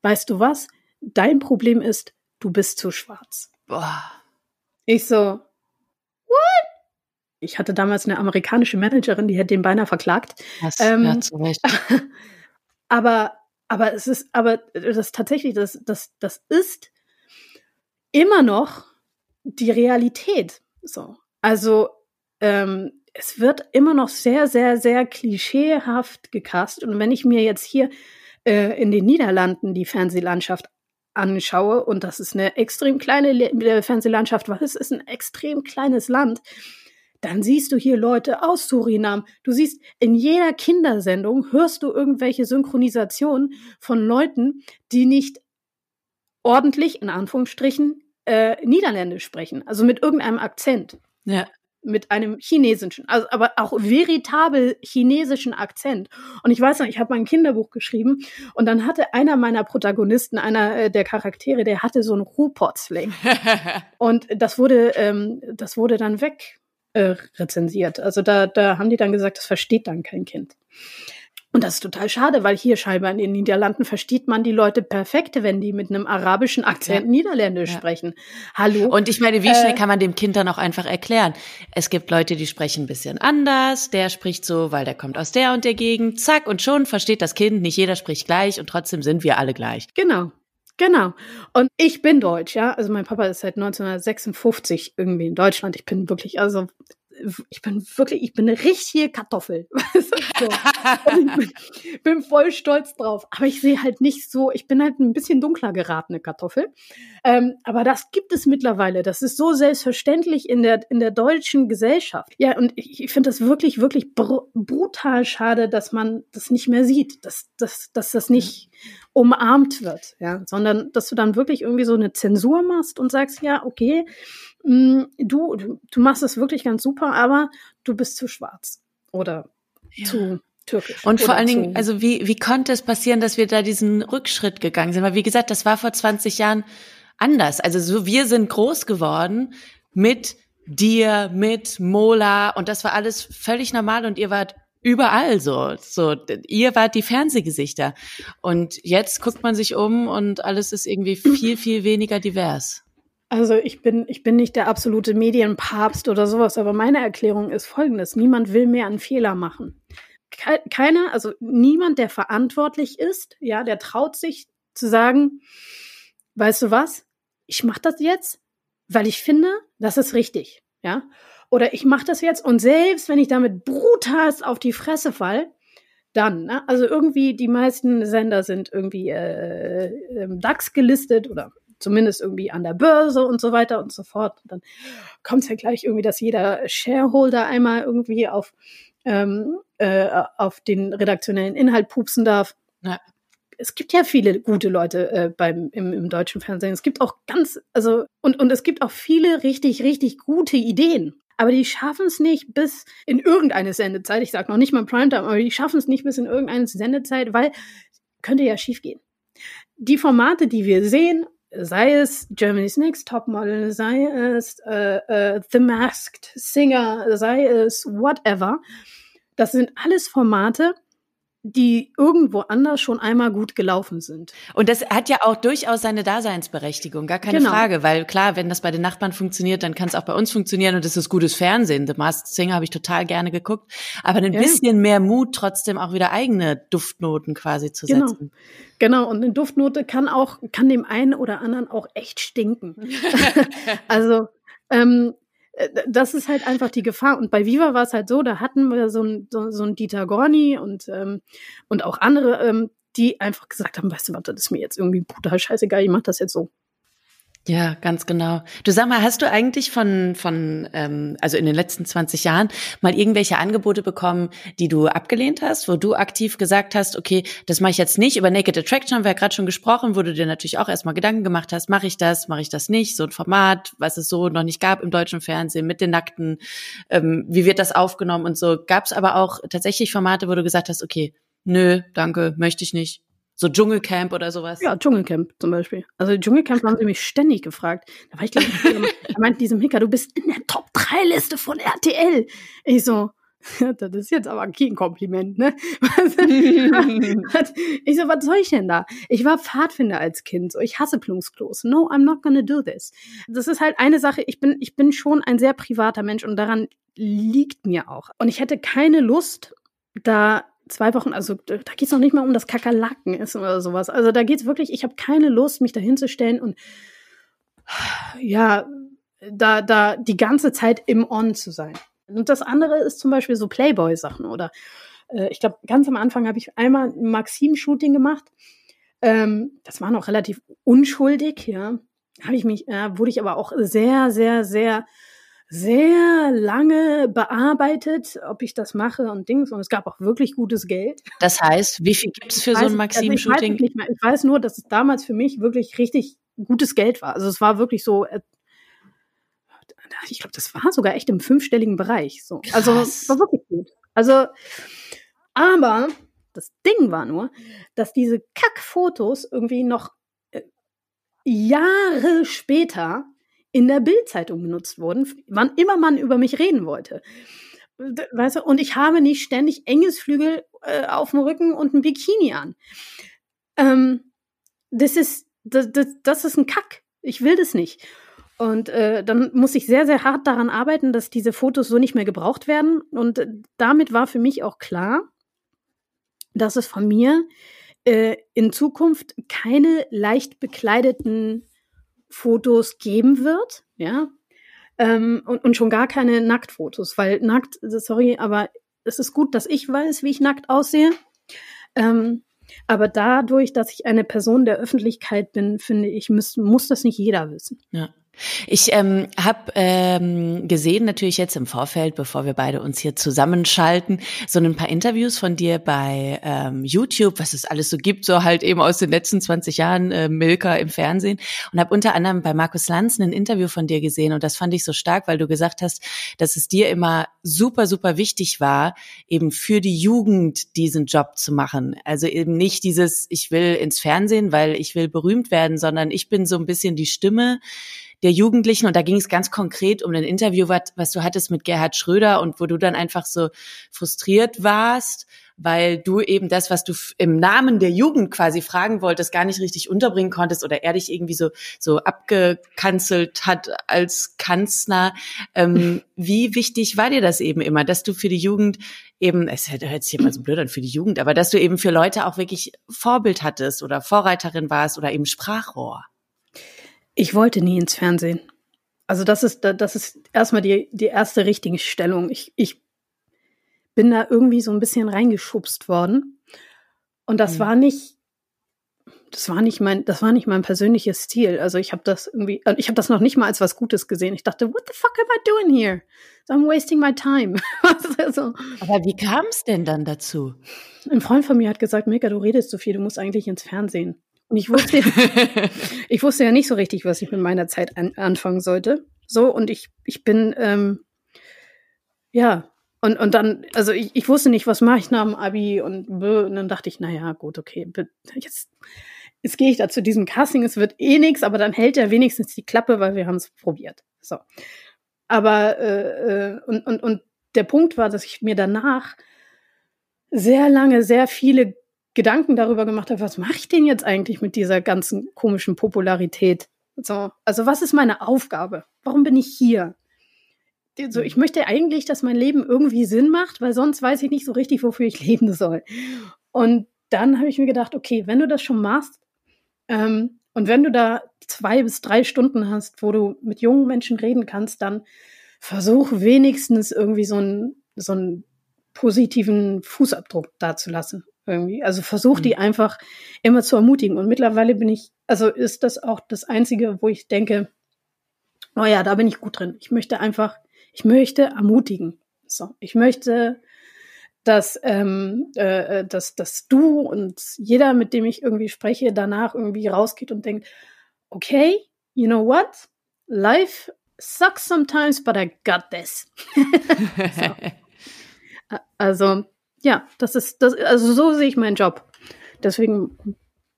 weißt du was? Dein Problem ist, du bist zu schwarz. Boah. Ich so, ich hatte damals eine amerikanische Managerin, die hätte den beinahe verklagt. Das, ähm, ja, zu Recht. aber, aber es ist, aber das tatsächlich, das, das, das ist immer noch die Realität. So. Also, ähm, es wird immer noch sehr, sehr, sehr klischeehaft gecast. Und wenn ich mir jetzt hier äh, in den Niederlanden die Fernsehlandschaft anschaue, und das ist eine extrem kleine Le Fernsehlandschaft, weil es ist ein extrem kleines Land, dann siehst du hier Leute aus Surinam. Du siehst in jeder Kindersendung hörst du irgendwelche Synchronisationen von Leuten, die nicht ordentlich, in Anführungsstrichen, äh, Niederländisch sprechen, also mit irgendeinem Akzent. Ja. Mit einem chinesischen, also aber auch veritabel chinesischen Akzent. Und ich weiß noch, ich habe mein Kinderbuch geschrieben und dann hatte einer meiner Protagonisten, einer äh, der Charaktere, der hatte so einen Ruhrpott-Slang. und das wurde, ähm, das wurde dann weg äh, rezensiert. Also da, da haben die dann gesagt, das versteht dann kein Kind. Und das ist total schade, weil hier scheinbar in den Niederlanden versteht man die Leute perfekt, wenn die mit einem arabischen Akzent ja. Niederländisch ja. sprechen. Hallo. Und ich meine, wie schnell äh, kann man dem Kind dann auch einfach erklären? Es gibt Leute, die sprechen ein bisschen anders, der spricht so, weil der kommt aus der und der Gegend, zack, und schon versteht das Kind, nicht jeder spricht gleich und trotzdem sind wir alle gleich. Genau. Genau. Und ich bin deutsch, ja. Also mein Papa ist seit 1956 irgendwie in Deutschland. Ich bin wirklich, also ich bin wirklich, ich bin eine richtige Kartoffel. so. ich bin, bin, voll stolz drauf. Aber ich sehe halt nicht so, ich bin halt ein bisschen dunkler geratene Kartoffel. Ähm, aber das gibt es mittlerweile. Das ist so selbstverständlich in der, in der deutschen Gesellschaft. Ja, und ich, ich finde das wirklich, wirklich br brutal schade, dass man das nicht mehr sieht, dass, dass, dass das nicht umarmt wird, ja, sondern dass du dann wirklich irgendwie so eine Zensur machst und sagst, ja, okay, mh, mm, du, du machst es wirklich ganz super, aber du bist zu schwarz oder ja. zu türkisch. Und vor allen Dingen, also wie, wie konnte es passieren, dass wir da diesen Rückschritt gegangen sind? Weil wie gesagt, das war vor 20 Jahren anders. Also so, wir sind groß geworden mit dir, mit Mola und das war alles völlig normal und ihr wart überall so. So, ihr wart die Fernsehgesichter. Und jetzt guckt man sich um und alles ist irgendwie viel, viel weniger divers. Also ich bin, ich bin nicht der absolute Medienpapst oder sowas, aber meine Erklärung ist folgendes. Niemand will mehr einen Fehler machen. Keiner, also niemand, der verantwortlich ist, ja, der traut sich zu sagen, weißt du was, ich mache das jetzt, weil ich finde, das ist richtig, ja. Oder ich mache das jetzt und selbst wenn ich damit brutalst auf die Fresse fall, dann, ne? also irgendwie die meisten Sender sind irgendwie äh, im DAX gelistet oder zumindest irgendwie an der Börse und so weiter und so fort. Und dann kommt es ja gleich irgendwie, dass jeder Shareholder einmal irgendwie auf, ähm, äh, auf den redaktionellen Inhalt pupsen darf. Ja. Es gibt ja viele gute Leute äh, beim, im, im deutschen Fernsehen. Es gibt auch ganz, also, und, und es gibt auch viele richtig, richtig gute Ideen. Aber die schaffen es nicht bis in irgendeine Sendezeit. Ich sage noch nicht mal Primetime, aber die schaffen es nicht bis in irgendeine Sendezeit, weil könnte ja schiefgehen. Die Formate, die wir sehen, sei es Germany's Next Topmodel, sei es äh, äh, The Masked Singer, sei es whatever, das sind alles Formate, die irgendwo anders schon einmal gut gelaufen sind. Und das hat ja auch durchaus seine Daseinsberechtigung, gar keine genau. Frage, weil klar, wenn das bei den Nachbarn funktioniert, dann kann es auch bei uns funktionieren und das ist gutes Fernsehen. The Masked Singer habe ich total gerne geguckt, aber ein ja. bisschen mehr Mut, trotzdem auch wieder eigene Duftnoten quasi zu genau. setzen. Genau, und eine Duftnote kann auch, kann dem einen oder anderen auch echt stinken. also ähm, äh, das ist halt einfach die Gefahr. Und bei Viva war es halt so, da hatten wir so ein, so, so ein Dieter Gorni und, ähm, und auch andere, ähm, die einfach gesagt haben, weißt du was, das ist mir jetzt irgendwie brutal scheißegal, ich mach das jetzt so. Ja, ganz genau. Du sag mal, hast du eigentlich von, von ähm, also in den letzten 20 Jahren mal irgendwelche Angebote bekommen, die du abgelehnt hast, wo du aktiv gesagt hast, okay, das mache ich jetzt nicht. Über Naked Attraction haben wir ja gerade schon gesprochen, wo du dir natürlich auch erstmal Gedanken gemacht hast, mache ich das, mache ich das nicht, so ein Format, was es so noch nicht gab im deutschen Fernsehen mit den Nackten, ähm, wie wird das aufgenommen und so. Gab es aber auch tatsächlich Formate, wo du gesagt hast, okay, nö, danke, möchte ich nicht. So Dschungelcamp oder sowas? Ja, Dschungelcamp zum Beispiel. Also Dschungelcamp haben sie mich ständig gefragt. Da war ich glaube er meinte diesem Hicker, du bist in der Top-3-Liste von RTL. Ich so, das ist jetzt aber kein Kompliment, ne? ich so, was soll ich denn da? Ich war Pfadfinder als Kind, so ich hasse Plumpsklos. No, I'm not gonna do this. Das ist halt eine Sache, ich bin, ich bin schon ein sehr privater Mensch und daran liegt mir auch. Und ich hätte keine Lust, da zwei Wochen, also da geht's noch nicht mal um das Kakerlaken essen oder sowas. Also da geht's wirklich, ich habe keine Lust, mich da hinzustellen und ja, da, da die ganze Zeit im On zu sein. Und das andere ist zum Beispiel so Playboy-Sachen oder äh, ich glaube, ganz am Anfang habe ich einmal ein Maxim-Shooting gemacht. Ähm, das war noch relativ unschuldig, ja. Habe ich mich, äh, wurde ich aber auch sehr, sehr, sehr sehr lange bearbeitet, ob ich das mache und Dings. Und es gab auch wirklich gutes Geld. Das heißt, wie viel gibt's für weiß, so ein Maxim-Shooting? Also ich, ich, weiß nur, dass es damals für mich wirklich richtig gutes Geld war. Also es war wirklich so, äh, ich glaube, das war sogar echt im fünfstelligen Bereich. So. Also es war wirklich gut. Also, aber das Ding war nur, dass diese Kackfotos irgendwie noch äh, Jahre später in der Bildzeitung benutzt wurden, wann immer man über mich reden wollte. Weißt du, und ich habe nicht ständig Engelsflügel äh, auf dem Rücken und ein Bikini an. Ähm, das ist, das, das, das ist ein Kack. Ich will das nicht. Und äh, dann muss ich sehr, sehr hart daran arbeiten, dass diese Fotos so nicht mehr gebraucht werden. Und äh, damit war für mich auch klar, dass es von mir äh, in Zukunft keine leicht bekleideten Fotos geben wird, ja, ähm, und, und schon gar keine Nacktfotos, weil nackt, sorry, aber es ist gut, dass ich weiß, wie ich nackt aussehe. Ähm, aber dadurch, dass ich eine Person der Öffentlichkeit bin, finde ich, muss, muss das nicht jeder wissen. Ja. Ich ähm, habe ähm, gesehen, natürlich jetzt im Vorfeld, bevor wir beide uns hier zusammenschalten, so ein paar Interviews von dir bei ähm, YouTube, was es alles so gibt, so halt eben aus den letzten 20 Jahren äh, Milka im Fernsehen und habe unter anderem bei Markus Lanz ein Interview von dir gesehen und das fand ich so stark, weil du gesagt hast, dass es dir immer super, super wichtig war, eben für die Jugend diesen Job zu machen. Also eben nicht dieses, ich will ins Fernsehen, weil ich will berühmt werden, sondern ich bin so ein bisschen die Stimme, der Jugendlichen. Und da ging es ganz konkret um ein Interview, was, was du hattest mit Gerhard Schröder und wo du dann einfach so frustriert warst, weil du eben das, was du im Namen der Jugend quasi fragen wolltest, gar nicht richtig unterbringen konntest oder er dich irgendwie so, so abgekanzelt hat als Kanzler. Ähm, wie wichtig war dir das eben immer, dass du für die Jugend eben, es hört sich immer so blöd an für die Jugend, aber dass du eben für Leute auch wirklich Vorbild hattest oder Vorreiterin warst oder eben Sprachrohr? Ich wollte nie ins Fernsehen. Also das ist, das ist erstmal die, die erste richtige Stellung. Ich, ich bin da irgendwie so ein bisschen reingeschubst worden. Und das mhm. war nicht, das war nicht mein, das war nicht mein persönliches Stil. Also ich habe das irgendwie, äh, ich habe das noch nicht mal als was Gutes gesehen. Ich dachte, what the fuck am I doing here? So, I'm wasting my time. so. Aber wie kam es denn dann dazu? Ein Freund von mir hat gesagt, Mika, du redest zu viel, du musst eigentlich ins Fernsehen. Und ich wusste, ich wusste ja nicht so richtig, was ich mit meiner Zeit an, anfangen sollte. So, und ich, ich bin, ähm, ja, und, und dann, also ich, ich wusste nicht, was mache ich nach dem Abi und, und dann dachte ich, naja, gut, okay, jetzt, jetzt gehe ich da zu diesem Casting, es wird eh nichts, aber dann hält er wenigstens die Klappe, weil wir haben es probiert. So. Aber äh, äh, und, und, und der Punkt war, dass ich mir danach sehr lange, sehr viele Gedanken darüber gemacht habe, was mache ich denn jetzt eigentlich mit dieser ganzen komischen Popularität? So, also was ist meine Aufgabe? Warum bin ich hier? So, ich möchte eigentlich, dass mein Leben irgendwie Sinn macht, weil sonst weiß ich nicht so richtig, wofür ich leben soll. Und dann habe ich mir gedacht, okay, wenn du das schon machst ähm, und wenn du da zwei bis drei Stunden hast, wo du mit jungen Menschen reden kannst, dann versuch wenigstens irgendwie so einen, so einen positiven Fußabdruck dazulassen irgendwie. Also versuche die mhm. einfach immer zu ermutigen. Und mittlerweile bin ich, also ist das auch das Einzige, wo ich denke, oh ja, da bin ich gut drin. Ich möchte einfach, ich möchte ermutigen. So, ich möchte, dass, ähm, äh, äh, dass, dass du und jeder, mit dem ich irgendwie spreche, danach irgendwie rausgeht und denkt, okay, you know what? Life sucks sometimes, but I got this. so. Also ja, das ist, das, also so sehe ich meinen Job. Deswegen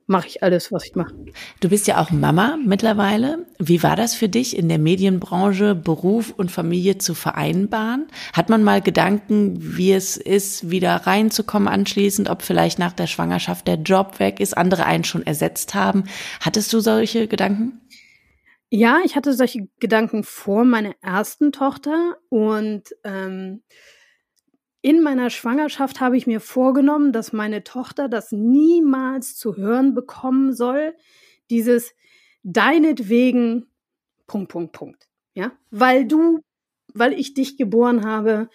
mache ich alles, was ich mache. Du bist ja auch Mama mittlerweile. Wie war das für dich, in der Medienbranche Beruf und Familie zu vereinbaren? Hat man mal Gedanken, wie es ist, wieder reinzukommen anschließend, ob vielleicht nach der Schwangerschaft der Job weg ist, andere einen schon ersetzt haben? Hattest du solche Gedanken? Ja, ich hatte solche Gedanken vor meiner ersten Tochter und ähm, in meiner Schwangerschaft habe ich mir vorgenommen, dass meine Tochter das niemals zu hören bekommen soll. Dieses deinetwegen, Punkt, Punkt, Punkt. Ja, weil du, weil ich dich geboren habe,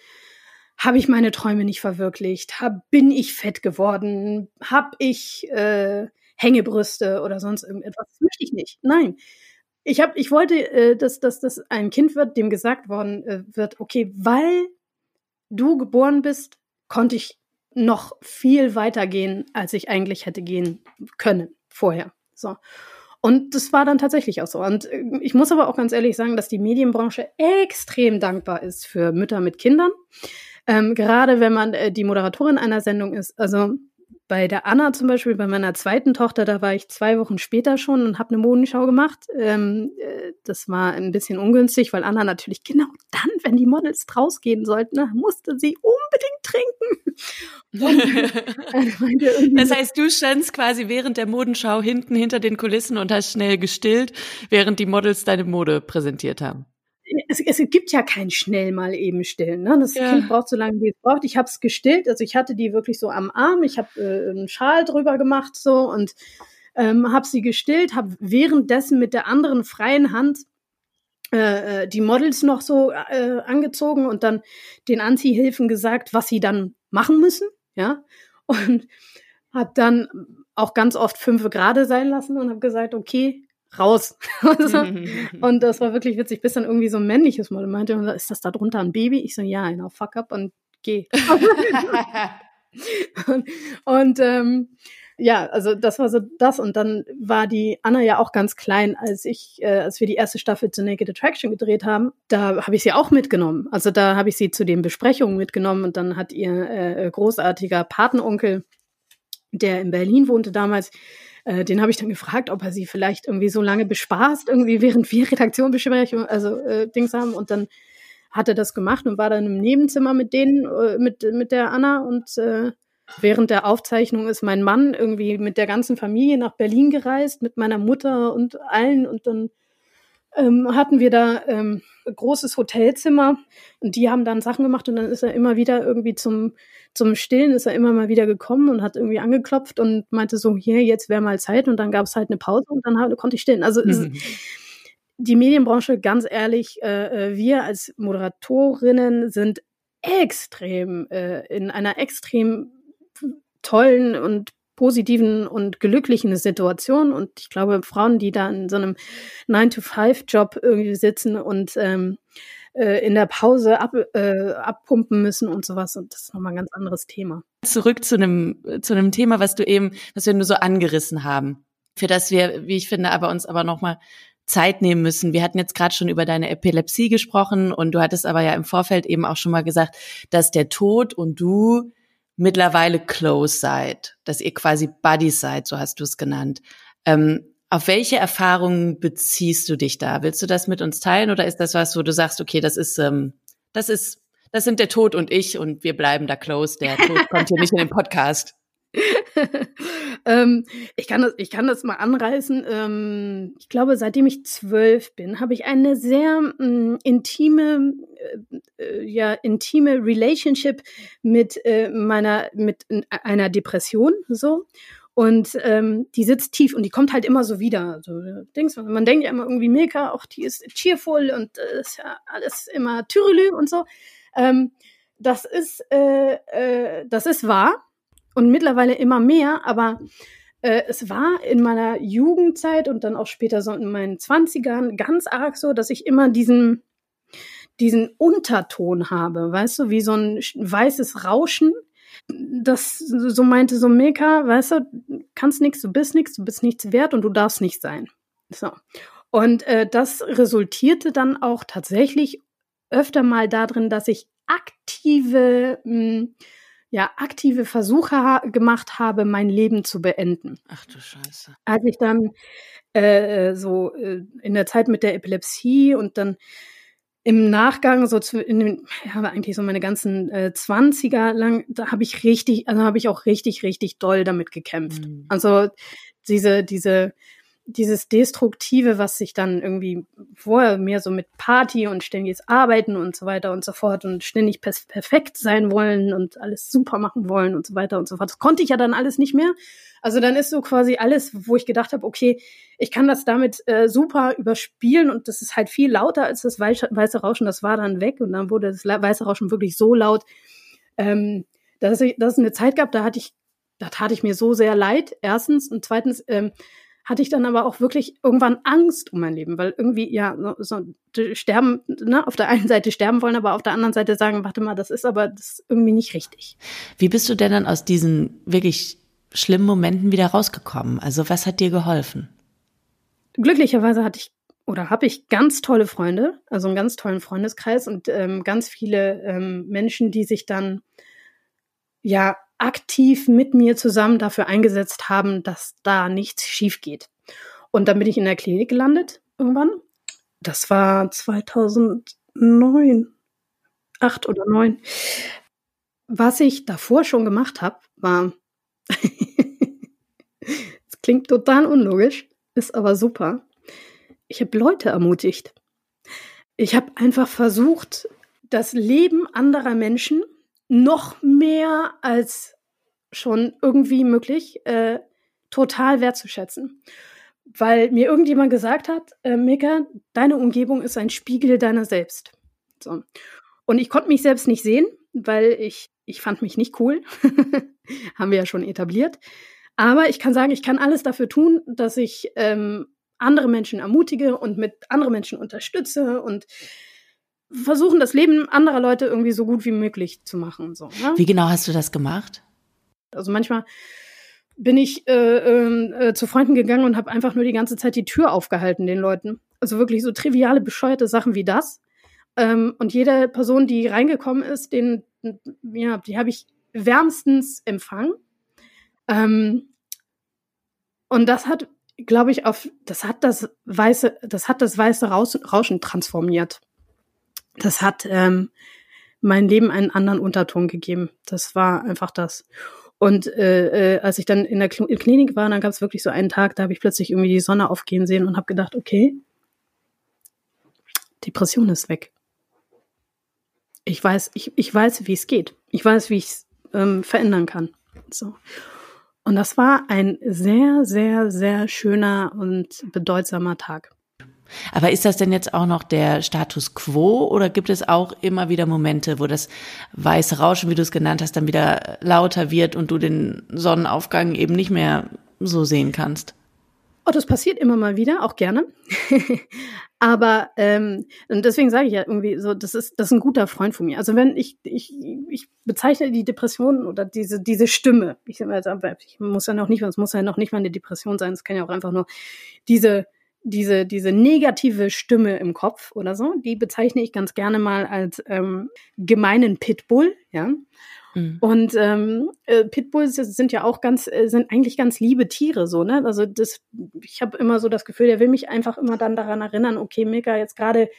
habe ich meine Träume nicht verwirklicht, hab, bin ich fett geworden, habe ich äh, Hängebrüste oder sonst irgendetwas. Das möchte ich nicht. Nein. Ich, hab, ich wollte, äh, dass, dass das ein Kind wird, dem gesagt worden äh, wird, okay, weil du geboren bist, konnte ich noch viel weiter gehen, als ich eigentlich hätte gehen können vorher. So. Und das war dann tatsächlich auch so. Und äh, ich muss aber auch ganz ehrlich sagen, dass die Medienbranche extrem dankbar ist für Mütter mit Kindern. Ähm, gerade wenn man äh, die Moderatorin einer Sendung ist. Also bei der Anna zum Beispiel, bei meiner zweiten Tochter, da war ich zwei Wochen später schon und habe eine Modenschau gemacht. Ähm, äh, das war ein bisschen ungünstig, weil Anna natürlich genau dann, wenn die Models rausgehen sollten, ne, musste sie unbedingt trinken. das heißt, du standst quasi während der Modenschau hinten hinter den Kulissen und hast schnell gestillt, während die Models deine Mode präsentiert haben es, es gibt ja kein schnell mal eben stillen. Ne? Das ja. Kind braucht so lange, wie es braucht. Ich habe es gestillt, also ich hatte die wirklich so am Arm. Ich habe äh, einen Schal drüber gemacht so und ähm, habe sie gestillt, habe währenddessen mit der anderen freien Hand äh, äh, die Models noch so äh, angezogen und dann den Anziehhilfen gesagt, was sie dann machen müssen, ja und habe dann auch ganz oft fünf gerade sein lassen und habe gesagt, okay, raus. und das war wirklich witzig, bis dann irgendwie so ein männliches Model meinte, ist das da drunter ein Baby? Ich so, ja, genau, fuck up und geh. und, und ähm, ja, also das war so das und dann war die Anna ja auch ganz klein, als ich, äh, als wir die erste Staffel zu Naked Attraction gedreht haben, da habe ich sie auch mitgenommen. Also da habe ich sie zu den Besprechungen mitgenommen und dann hat ihr äh, großartiger Patenonkel, der in Berlin wohnte damals, äh, den habe ich dann gefragt, ob er sie vielleicht irgendwie so lange bespaßt, irgendwie während wir Redaktionbesprechungen, also äh, Dings haben. Und dann hat er das gemacht und war dann im Nebenzimmer mit denen, äh, mit, mit der Anna und äh, Während der Aufzeichnung ist mein Mann irgendwie mit der ganzen Familie nach Berlin gereist, mit meiner Mutter und allen. Und dann ähm, hatten wir da ähm, ein großes Hotelzimmer und die haben dann Sachen gemacht und dann ist er immer wieder irgendwie zum, zum Stillen, ist er immer mal wieder gekommen und hat irgendwie angeklopft und meinte so, hier, jetzt wäre mal Zeit und dann gab es halt eine Pause und dann halt, konnte ich stillen. Also mhm. die Medienbranche, ganz ehrlich, äh, äh, wir als Moderatorinnen sind extrem äh, in einer extrem tollen und positiven und glücklichen Situation. Und ich glaube, Frauen, die da in so einem 9-to-5-Job irgendwie sitzen und ähm, äh, in der Pause ab, äh, abpumpen müssen und sowas. Und das ist nochmal ein ganz anderes Thema. Zurück zu einem, zu einem Thema, was du eben, was wir nur so angerissen haben. Für das wir, wie ich finde, aber uns aber nochmal Zeit nehmen müssen. Wir hatten jetzt gerade schon über deine Epilepsie gesprochen und du hattest aber ja im Vorfeld eben auch schon mal gesagt, dass der Tod und du mittlerweile close seid, dass ihr quasi Buddies seid, so hast du es genannt. Ähm, auf welche Erfahrungen beziehst du dich da? Willst du das mit uns teilen oder ist das was, wo du sagst, okay, das ist, ähm, das ist, das sind der Tod und ich und wir bleiben da close. Der Tod kommt hier nicht in den Podcast. ähm, ich, kann das, ich kann das mal anreißen. Ähm, ich glaube, seitdem ich zwölf bin, habe ich eine sehr mm, intime, äh, äh, ja, intime Relationship mit äh, meiner, mit einer Depression, so. Und ähm, die sitzt tief und die kommt halt immer so wieder. So, denkst, man denkt ja immer irgendwie, Milka, auch die ist cheerful und äh, ist ja alles immer Tyrelü und so. Ähm, das ist, äh, äh, das ist wahr und mittlerweile immer mehr, aber äh, es war in meiner Jugendzeit und dann auch später so in meinen Zwanzigern ganz arg so, dass ich immer diesen, diesen Unterton habe, weißt du, wie so ein weißes Rauschen das so meinte so Milka, weißt du, kannst nichts, du bist nichts, du bist nichts wert und du darfst nicht sein. So. Und äh, das resultierte dann auch tatsächlich öfter mal darin, dass ich aktive, mh, hm, ja, aktive Versuche ha gemacht habe, mein Leben zu beenden. Ach du Scheiße. Als ich dann äh, so äh, in der Zeit mit der Epilepsie und dann im Nachgang, so zu, in den, ja, eigentlich so meine ganzen äh, 20er lang, da habe ich richtig, also habe ich auch richtig, richtig doll damit gekämpft. Mhm. Also diese, diese, dieses Destruktive, was sich dann irgendwie vorher mehr so mit Party und ständiges Arbeiten und so weiter und so fort und ständig perfekt sein wollen und alles super machen wollen und so weiter und so fort. Das konnte ich ja dann alles nicht mehr. Also dann ist so quasi alles, wo ich gedacht habe, okay, ich kann das damit äh, super überspielen und das ist halt viel lauter als das weiße Rauschen. Das war dann weg und dann wurde das weiße Rauschen wirklich so laut, ähm, dass, ich, dass es eine Zeit gab, da hatte ich, da tat ich mir so sehr leid, erstens. Und zweitens ähm, hatte ich dann aber auch wirklich irgendwann Angst um mein Leben, weil irgendwie, ja, so, so sterben, ne, auf der einen Seite sterben wollen, aber auf der anderen Seite sagen, warte mal, das ist aber das ist irgendwie nicht richtig. Wie bist du denn dann aus diesen wirklich schlimmen Momenten wieder rausgekommen? Also was hat dir geholfen? Glücklicherweise hatte ich oder habe ich ganz tolle Freunde, also einen ganz tollen Freundeskreis und ähm, ganz viele ähm, Menschen, die sich dann ja aktiv mit mir zusammen dafür eingesetzt haben, dass da nichts schief geht. Und dann bin ich in der Klinik gelandet irgendwann. Das war 2009, acht oder neun. Was ich davor schon gemacht habe, war Es klingt total unlogisch, ist aber super. Ich habe Leute ermutigt. Ich habe einfach versucht, das Leben anderer Menschen noch mehr als schon irgendwie möglich äh, total wertzuschätzen. Weil mir irgendjemand gesagt hat, äh, Mika, deine Umgebung ist ein Spiegel deiner selbst. So. Und ich konnte mich selbst nicht sehen, weil ich, ich fand mich nicht cool. Haben wir ja schon etabliert. Aber ich kann sagen, ich kann alles dafür tun, dass ich ähm, andere Menschen ermutige und mit anderen Menschen unterstütze und versuchen, das Leben anderer Leute irgendwie so gut wie möglich zu machen. So, ne? Wie genau hast du das gemacht? Also manchmal bin ich äh, ähm, äh, zu Freunden gegangen und habe einfach nur die ganze Zeit die Tür aufgehalten den Leuten. Also wirklich so triviale, bescheuerte Sachen wie das. Ähm, und jede Person, die reingekommen ist, den, ja, die habe ich wärmstens empfangen. Ähm, und das hat, glaube ich, auf, das hat das weiße, das hat das weiße Rauschen transformiert. Das hat ähm, mein Leben einen anderen Unterton gegeben. Das war einfach das. Und äh, äh, als ich dann in der Klinik war, dann gab es wirklich so einen Tag, da habe ich plötzlich irgendwie die Sonne aufgehen sehen und habe gedacht, okay, Depression ist weg. Ich weiß, ich, ich weiß, wie es geht. Ich weiß, wie ich es ähm, verändern kann. So. Und das war ein sehr, sehr, sehr schöner und bedeutsamer Tag. Aber ist das denn jetzt auch noch der Status quo oder gibt es auch immer wieder Momente, wo das weiße Rauschen, wie du es genannt hast, dann wieder lauter wird und du den Sonnenaufgang eben nicht mehr so sehen kannst? Oh, das passiert immer mal wieder, auch gerne. Aber ähm, und deswegen sage ich ja irgendwie so, das ist das ist ein guter Freund von mir. Also wenn ich ich ich bezeichne die Depression oder diese diese Stimme, ich, ich muss ja noch nicht, es muss ja noch nicht mal eine Depression sein, es kann ja auch einfach nur diese diese, diese negative Stimme im Kopf oder so, die bezeichne ich ganz gerne mal als ähm, gemeinen Pitbull, ja. Mhm. Und ähm, äh, Pitbulls sind ja auch ganz, äh, sind eigentlich ganz liebe Tiere, so, ne? Also das, ich habe immer so das Gefühl, der will mich einfach immer dann daran erinnern, okay, Mika, jetzt gerade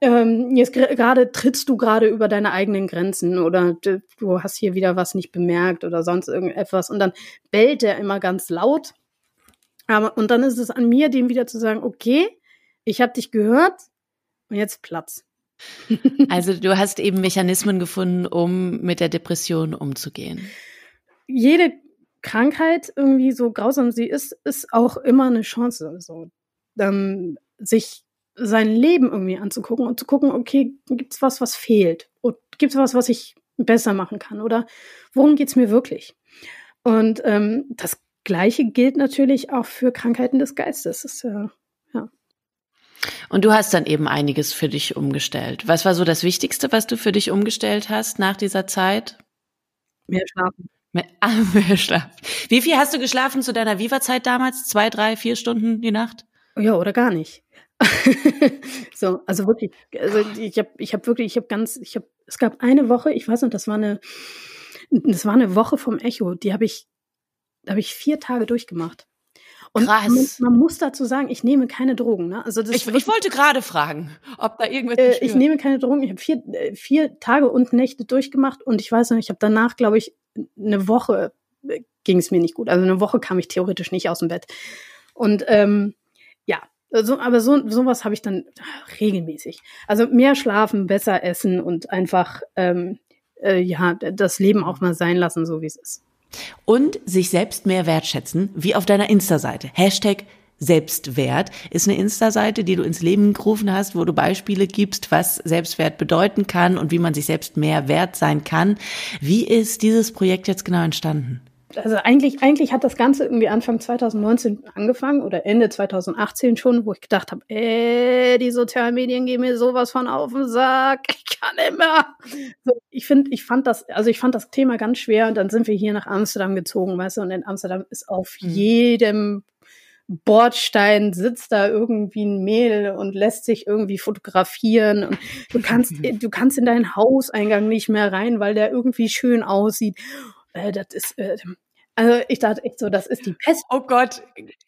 ähm, jetzt gerade trittst du gerade über deine eigenen Grenzen oder du hast hier wieder was nicht bemerkt oder sonst irgendetwas und dann bellt er immer ganz laut aber, und dann ist es an mir, dem wieder zu sagen, okay, ich habe dich gehört und jetzt Platz. Also du hast eben Mechanismen gefunden, um mit der Depression umzugehen. Jede Krankheit, irgendwie so grausam sie ist, ist auch immer eine Chance, so, ähm, sich sein Leben irgendwie anzugucken und zu gucken, okay, gibt's was, was fehlt? Und gibt's was, was ich besser machen kann? Oder worum geht's mir wirklich? Und ähm, das Gleiche gilt natürlich auch für Krankheiten des Geistes. Das ist ja, ja. Und du hast dann eben einiges für dich umgestellt. Was war so das Wichtigste, was du für dich umgestellt hast nach dieser Zeit? Mehr schlafen. Mehr, ah, mehr schlafen. Wie viel hast du geschlafen zu deiner Viva-Zeit damals? Zwei, drei, vier Stunden die Nacht? Ja, oder gar nicht. so, also wirklich, also ich habe ich hab wirklich, ich habe ganz, ich habe, es gab eine Woche, ich weiß nicht, das war eine, das war eine Woche vom Echo, die habe ich da habe ich vier Tage durchgemacht. Und. Man, man, muss dazu sagen, ich nehme keine Drogen. Ne? Also das ich, ich wollte gerade fragen, ob da irgendwas. Äh, ich nehme keine Drogen. Ich habe vier, äh, vier Tage und Nächte durchgemacht und ich weiß noch, ich habe danach, glaube ich, eine Woche äh, ging es mir nicht gut. Also eine Woche kam ich theoretisch nicht aus dem Bett. Und ähm, ja, so, aber so sowas habe ich dann regelmäßig. Also mehr schlafen, besser essen und einfach ähm, äh, ja das Leben auch mal sein lassen, so wie es ist. Und sich selbst mehr wertschätzen, wie auf deiner Insta-Seite. Hashtag Selbstwert ist eine Insta-Seite, die du ins Leben gerufen hast, wo du Beispiele gibst, was Selbstwert bedeuten kann und wie man sich selbst mehr wert sein kann. Wie ist dieses Projekt jetzt genau entstanden? Also eigentlich, eigentlich hat das Ganze irgendwie Anfang 2019 angefangen oder Ende 2018 schon, wo ich gedacht habe, äh, die sozialen Medien gehen mir sowas von auf den Sack, ich kann immer. So, ich finde, ich fand das, also ich fand das Thema ganz schwer und dann sind wir hier nach Amsterdam gezogen, weißt du, und in Amsterdam ist auf mhm. jedem Bordstein sitzt da irgendwie ein Mädel und lässt sich irgendwie fotografieren und du kannst, du kannst in deinen Hauseingang nicht mehr rein, weil der irgendwie schön aussieht. Äh, das ist, äh, also ich dachte echt so, das ist die Pest. Oh Gott,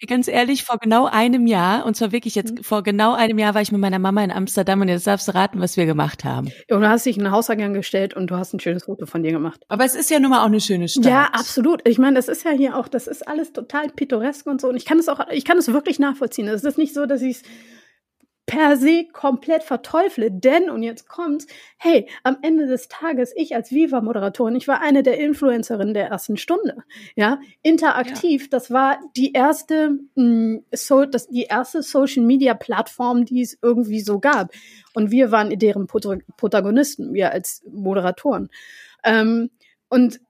ganz ehrlich, vor genau einem Jahr, und zwar wirklich jetzt, mhm. vor genau einem Jahr war ich mit meiner Mama in Amsterdam und jetzt darfst du raten, was wir gemacht haben. Und du hast dich in den Hauseingang gestellt und du hast ein schönes Foto von dir gemacht. Aber es ist ja nun mal auch eine schöne Stadt. Ja, absolut. Ich meine, das ist ja hier auch, das ist alles total pittoresk und so. Und ich kann es auch, ich kann es wirklich nachvollziehen. Es ist nicht so, dass ich es per se komplett verteufle, denn, und jetzt kommt's, hey, am Ende des Tages, ich als Viva-Moderatorin, ich war eine der Influencerinnen der ersten Stunde, ja, interaktiv, ja. das war die erste, mh, mm, so, das, die erste Social-Media-Plattform, die es irgendwie so gab. Und wir waren deren Protagonisten, wir als Moderatoren. Ähm, und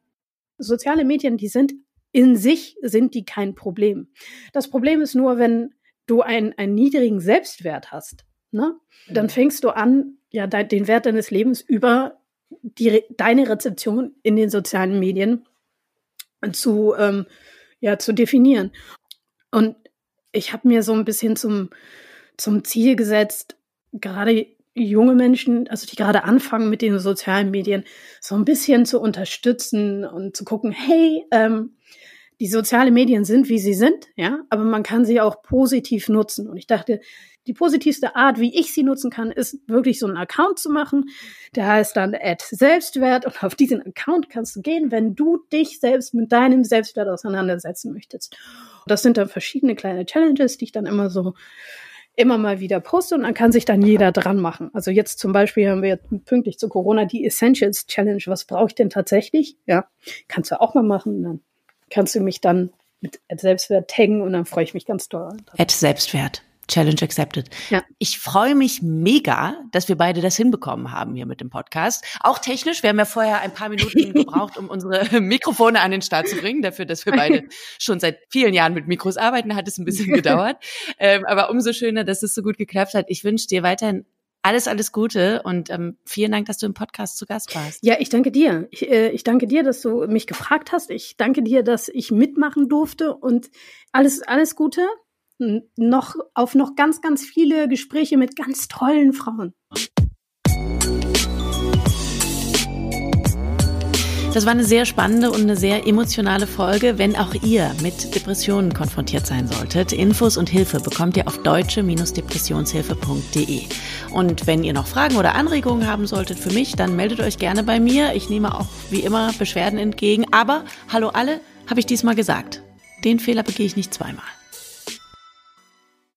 soziale Medien, die sind in sich, sind die kein Problem. Das Problem ist nur, wenn du einen, einen niedrigen Selbstwert hast, ne, dann fängst du an, ja, de den Wert deines Lebens über die, deine Rezeption in den sozialen Medien zu, ähm, ja, zu definieren. Und ich habe mir so ein bisschen zum, zum Ziel gesetzt, gerade junge Menschen, also die gerade anfangen mit den sozialen Medien, so ein bisschen zu unterstützen und zu gucken, hey, ähm, die sozialen Medien sind, wie sie sind, ja, aber man kann sie auch positiv nutzen. Und ich dachte, die positivste Art, wie ich sie nutzen kann, ist wirklich so einen Account zu machen. Der heißt dann Add Selbstwert und auf diesen Account kannst du gehen, wenn du dich selbst mit deinem Selbstwert auseinandersetzen möchtest. Das sind dann verschiedene kleine Challenges, die ich dann immer so immer mal wieder poste und dann kann sich dann jeder dran machen. Also jetzt zum Beispiel haben wir pünktlich zu Corona die Essentials Challenge. Was brauche ich denn tatsächlich? Ja, kannst du auch mal machen. Dann kannst du mich dann mit Selbstwert taggen und dann freue ich mich ganz doll. Ad Selbstwert. Challenge accepted. Ja. Ich freue mich mega, dass wir beide das hinbekommen haben hier mit dem Podcast. Auch technisch. Wir haben ja vorher ein paar Minuten gebraucht, um unsere Mikrofone an den Start zu bringen. Dafür, dass wir beide schon seit vielen Jahren mit Mikros arbeiten, hat es ein bisschen gedauert. Ähm, aber umso schöner, dass es so gut geklappt hat. Ich wünsche dir weiterhin alles, alles Gute und ähm, vielen Dank, dass du im Podcast zu Gast warst. Ja, ich danke dir. Ich, äh, ich danke dir, dass du mich gefragt hast. Ich danke dir, dass ich mitmachen durfte und alles, alles Gute noch auf noch ganz, ganz viele Gespräche mit ganz tollen Frauen. Das war eine sehr spannende und eine sehr emotionale Folge. Wenn auch ihr mit Depressionen konfrontiert sein solltet, Infos und Hilfe bekommt ihr auf deutsche-depressionshilfe.de. Und wenn ihr noch Fragen oder Anregungen haben solltet für mich, dann meldet euch gerne bei mir. Ich nehme auch wie immer Beschwerden entgegen. Aber hallo alle, habe ich diesmal gesagt. Den Fehler begehe ich nicht zweimal.